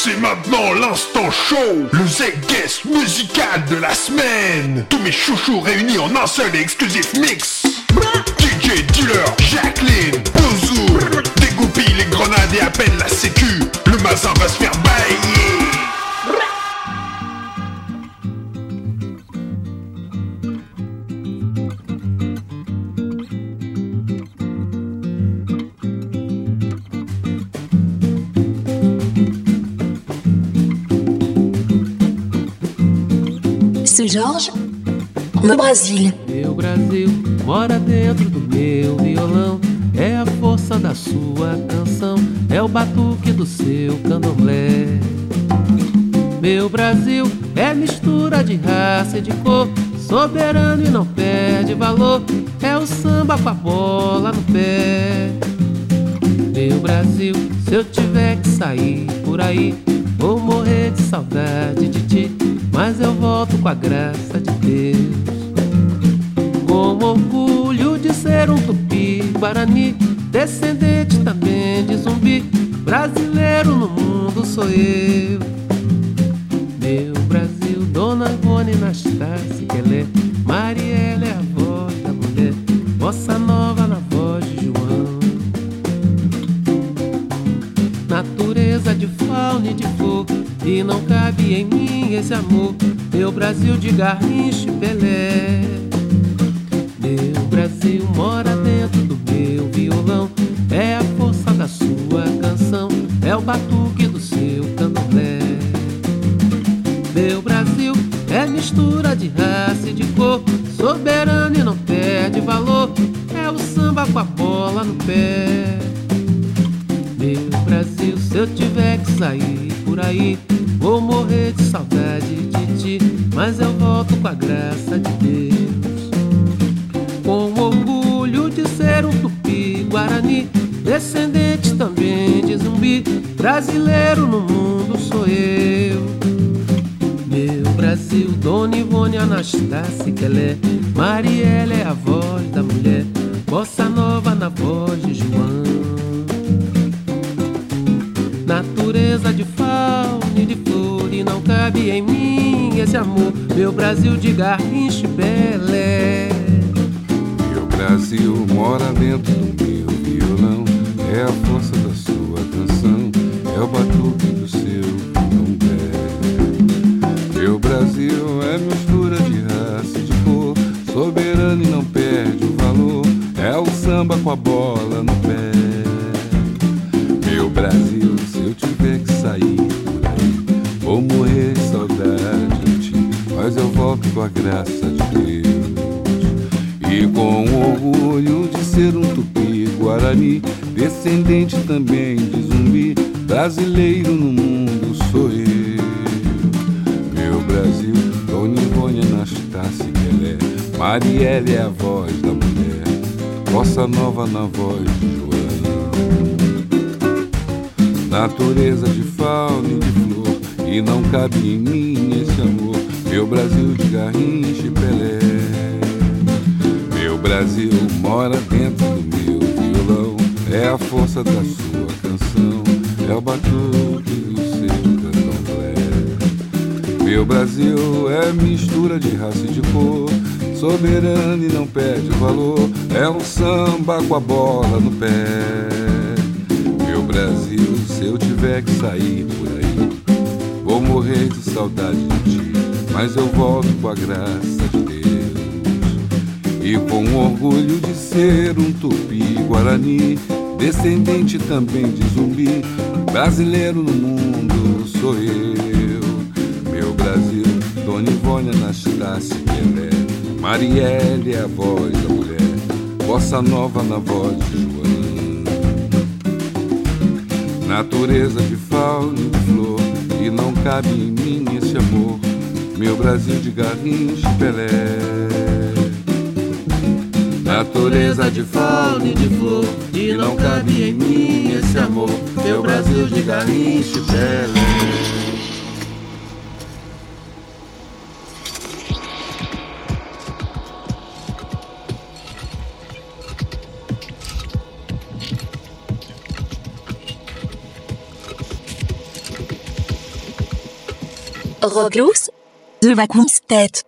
C'est maintenant l'instant show, le Z-Guest musical de la semaine. Tous mes chouchous réunis en un seul et exclusif mix. DJ Dealer, Jacqueline, Bouzou Dégoupille les grenades et appelle la sécu. Le mazin va se faire no Brasil. Meu Brasil mora dentro do meu violão. É a força da sua canção, é o batuque do seu candomblé. Meu Brasil é mistura de raça e de cor, soberano e não perde valor. É o samba com a bola no pé. Meu Brasil, se eu tiver que sair por aí, vou morrer de saudade de ti, mas eu volto com a graça de Deus. Com orgulho de ser um tupi guarani, descendente também de zumbi, brasileiro no mundo sou eu. Meu Brasil, Dona Ivone Nastassi, Quelé, Mariela é a voz da mulher, Bossa Nova De flor, e não cabe em mim esse amor, meu Brasil de Garrincha e Pelé. Meu Brasil mora dentro do meu violão. É a força da sua canção, é o batuque do seu candomblé. Meu Brasil é mistura de raça e de cor, soberano e não perde valor. É o samba com a bola no pé. Eu tiver que sair por aí, vou morrer de saudade de ti, mas eu volto com a graça de Deus. Com orgulho de ser um tupi guarani, descendente também de zumbi, brasileiro no mundo sou eu. Meu Brasil, Dona Ivone Anastácia, Quelé, Mariela é a voz da mulher, Bossa Nova na voz de João. Natureza de fauna e de flor e não cabe em mim esse amor, meu Brasil de Garrincha Belé. Meu Brasil mora dentro do meu violão. É a força da sua canção, é o batuque do seu candomblé. Meu Brasil é mistura de raça e de cor, soberano e não perde o valor. É o samba com a bola no pé. Sair por aí, vou morrer de saudade de ti, mas eu volto com a graça de Deus. E com orgulho de ser um tupi guarani, descendente também de zumbi, brasileiro no mundo sou eu. Meu Brasil, Dona Ivone Anastácia Pelé, Marielle é a voz da mulher, Bossa Nova na voz de João. Natureza de fauna e de flor, e não cabe em mim esse amor, meu Brasil de Garrincha e Pelé. Meu Brasil mora dentro do meu violão. É a força da sua canção, é o batuque do seu candomblé. Meu Brasil é mistura de raça e de cor, soberano e não perde valor. É um samba com a bola no pé. Brasil, se eu tiver que sair por aí, vou morrer de saudade de ti, mas eu volto com a graça de Deus. E com orgulho de ser um tupi guarani, descendente também de zumbi, brasileiro no mundo sou eu. Meu Brasil, Dona Ivone Anastácia Pelé, Marielle é a voz da mulher, Bossa Nova na voz de Natureza de fauna e de flor, e não cabe em mim esse amor, meu Brasil de Garrincha e Pelé. Natureza de fauna e de flor, e não cabe em mim esse amor, meu Brasil de Garrincha e Pelé. Roglus, The Vacuum's Tête.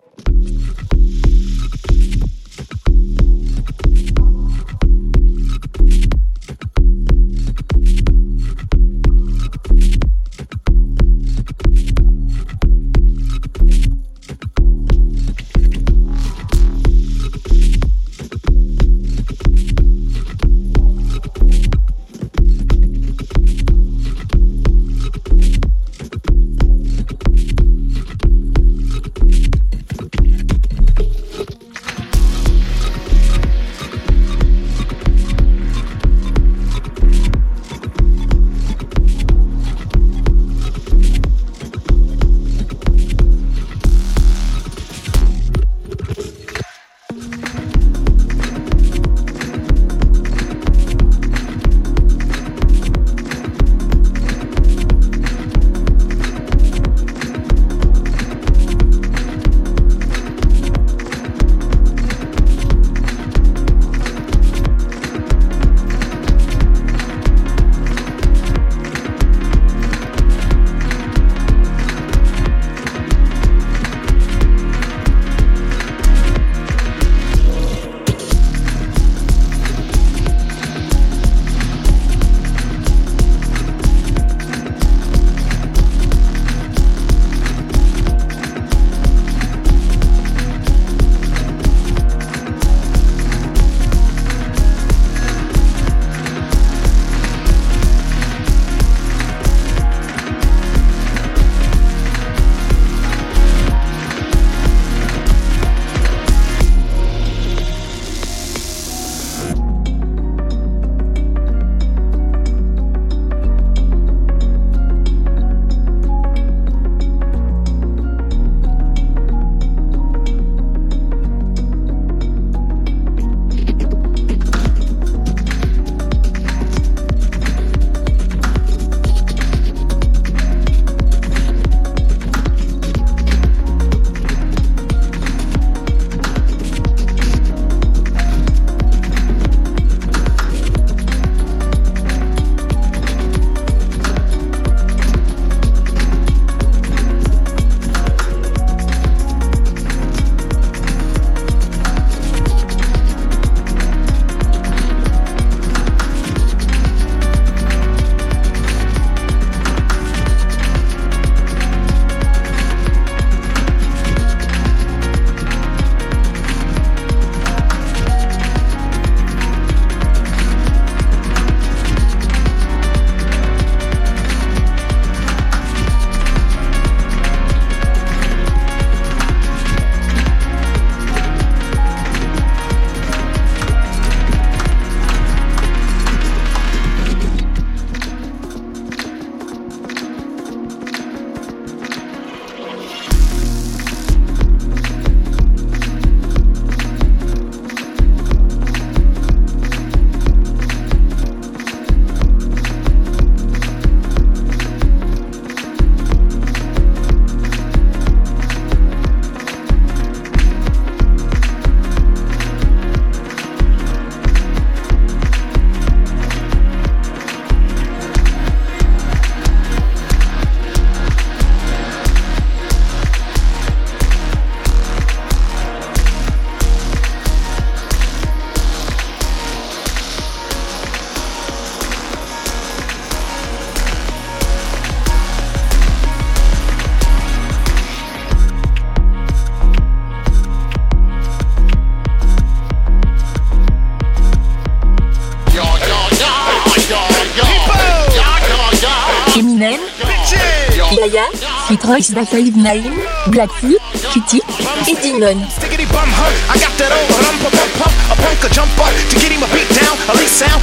Vacuumstet. Royce da Five Nine, Blackfoot, Kitty et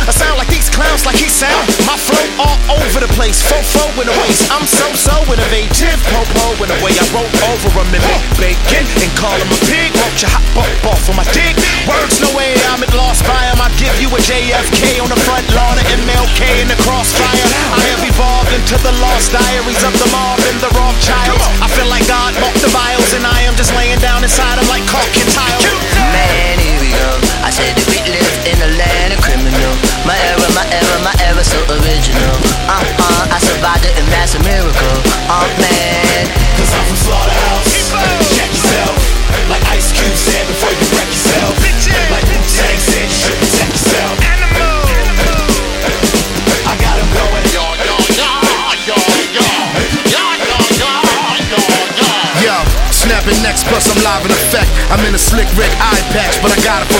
that sound like he sound. My flow all over the place. face. Fofo in a waist. I'm so so innovative. Popo in the way I wrote over him and bacon and call him a pig. Won't you hop up off of my dick? Words no way I'm at lost by him. I give you a JFK on the front lawn of MLK in the crossfire. I have evolved into the lost diaries of the mob gotta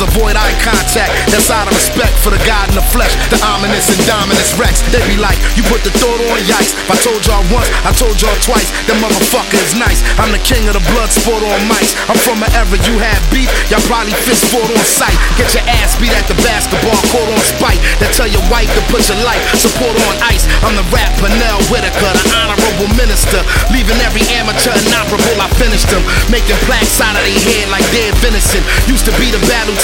avoid eye contact. That's out of respect for the God in the flesh, the ominous and dominus Rex. They be like, you put the thought on yikes. If I told y'all once, I told y'all twice. That motherfucker is nice. I'm the king of the blood sport on mics. I'm from era you had beef, y'all probably fist fought on sight. Get your ass beat at the basketball court on spite. That tell your wife to put your life support on ice. I'm the rap Pernell Whitaker, the honorable minister. Leaving every amateur inoperable, I finished them. Making plaques out of their head like dead venison. Used to be the battle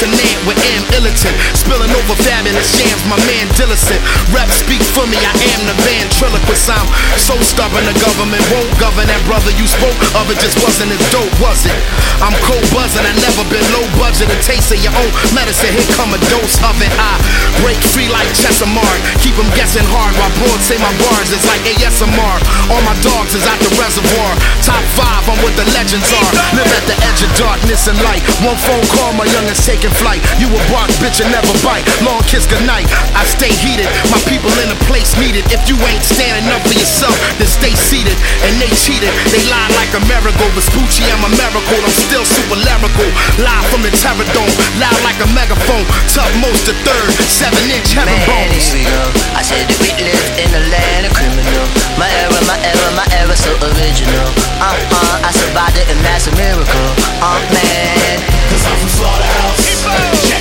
with M. Illiton. Spilling over fabulous jams, my man Dillicent. Rep speak for me, I am the ventriloquist. I'm so stubborn, the government won't govern that brother you spoke of. It just wasn't as dope, was it? I'm cold buzzing, I never been low budget. A taste of your own medicine, here come a dose of it. I break free like Chesamard. Keep them guessing hard while broads say my bars is like ASMR. All my dogs is at the reservoir. Top five, what the legends are. Live at the edge of darkness and light. One phone call, my youngest taking flight. You a bark, bitch, and never bite. Long kiss goodnight. I stay heated. My people in a place needed. If you ain't standing up for yourself, then stay seated. And they cheated. They lied like a miracle. Vespucci, I'm a miracle. I'm still super lyrical. Live from the Terror Dome. Loud like a megaphone. Tough most the third. Seven inch heaven bones. here we go. I said that we live in a land of criminal. My era, my era, my era, so original. Uh uh, I survived it and that's a miracle. Uh man. Cause I'm from Slaughterhouse.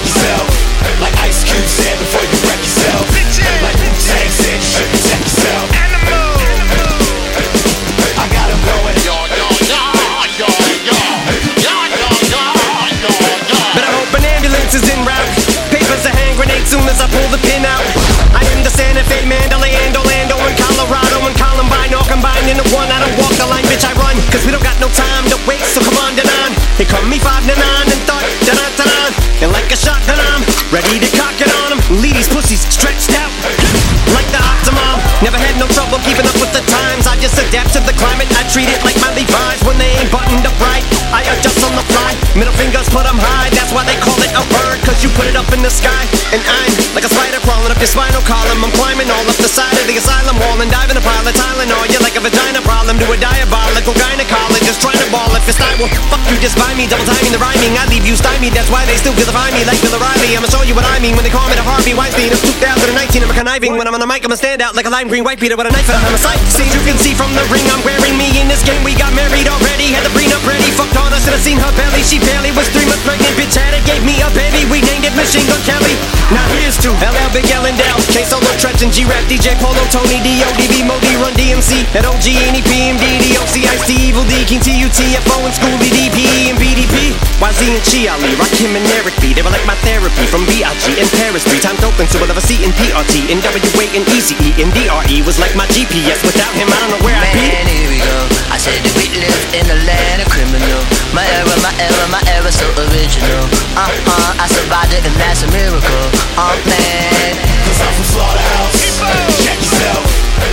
You put it up in the sky. And I'm like a spider crawling up your spinal column. I'm climbing all up the side of the asylum wall and diving a pile of Tylenol. You're like vagina problem to a diabolical gynecologist trying to ball if it's not. Well, fuck you, just buy me. Double timing the rhyming. I leave you stymied. That's why they still vilify me like Bill O'Reilly. I'ma show you what I mean when they call me the Harvey Weinstein of 2019. I'm a conniving. When I'm on the mic, I'ma stand out like a lime green white beater with a knife. I'm a sight. See, you can see from the ring I'm wearing me in this game. We got married already. Had the prenup ready. Fucked on us and I seen her belly. She barely was three months pregnant. Bitch had it, gave me a baby. We named it Machine Gun Kelly. Now here's to LL Big L and Dell. K Solo Tretch and G Rap DJ Polo Tony D O D B Modi Run DMC OG Any PMD DOC Ice T Evil D King T U T F O and Schoolie DP and BDP. YZ and Chi Ali rock him and Eric B. They were like my therapy from B.I.G. in Paris. Three times open, so we'll have a C in PRT. In WA and ECE and DRE was like my GPS. Without him, I don't know where I'd be. Man, here we go. I said that we live in a land of criminal. My era, my era, my era, so original. Uh uh, I survived it and that's a miracle. Uh man. Cause I'm from Slaughterhouse. Check yourself.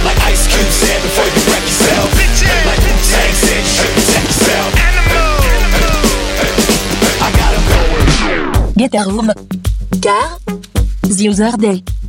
Like You room. Car The Other Day.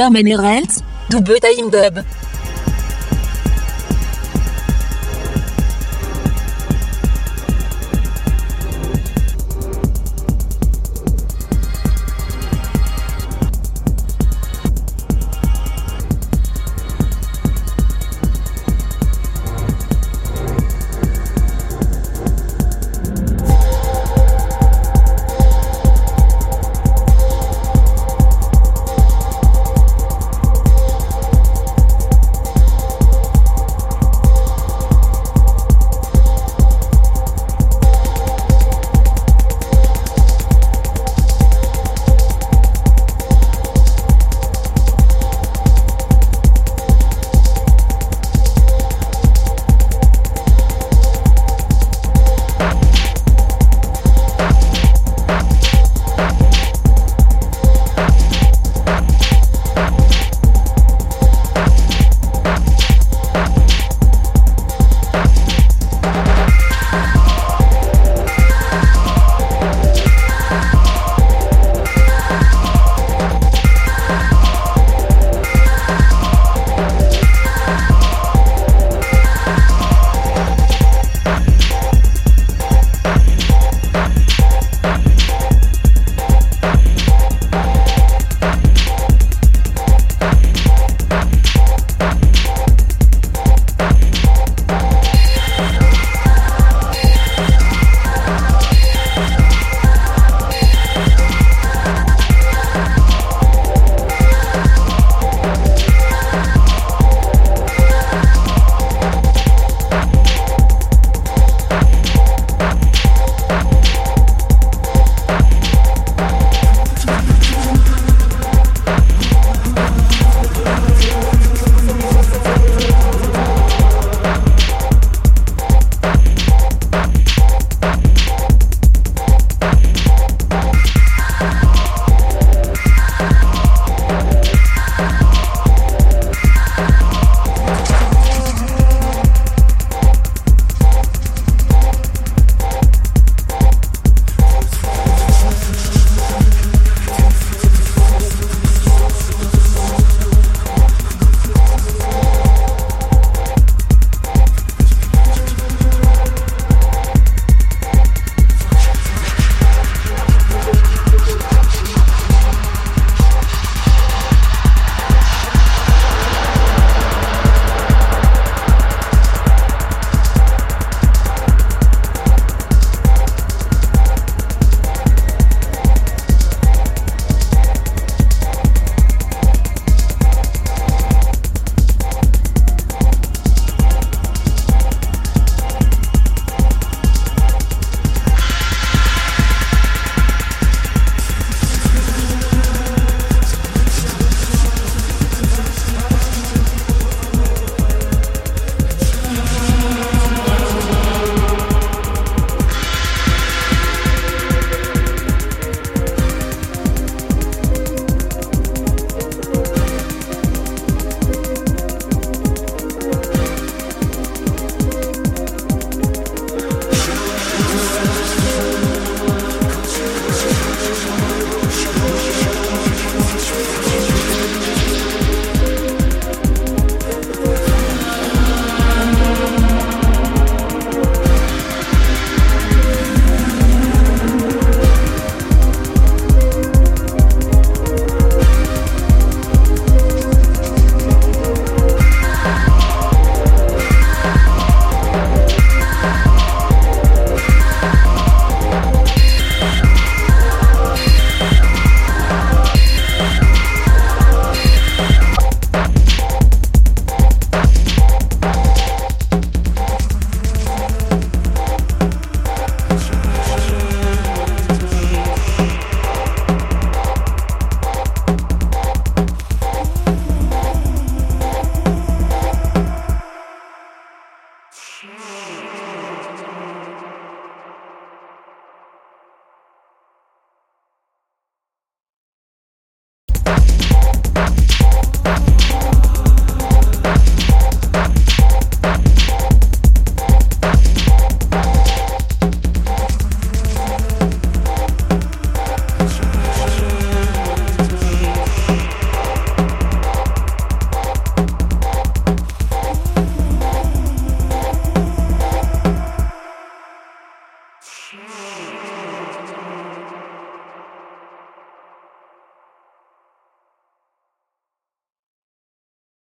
Ruben Menerent, du Time Dub.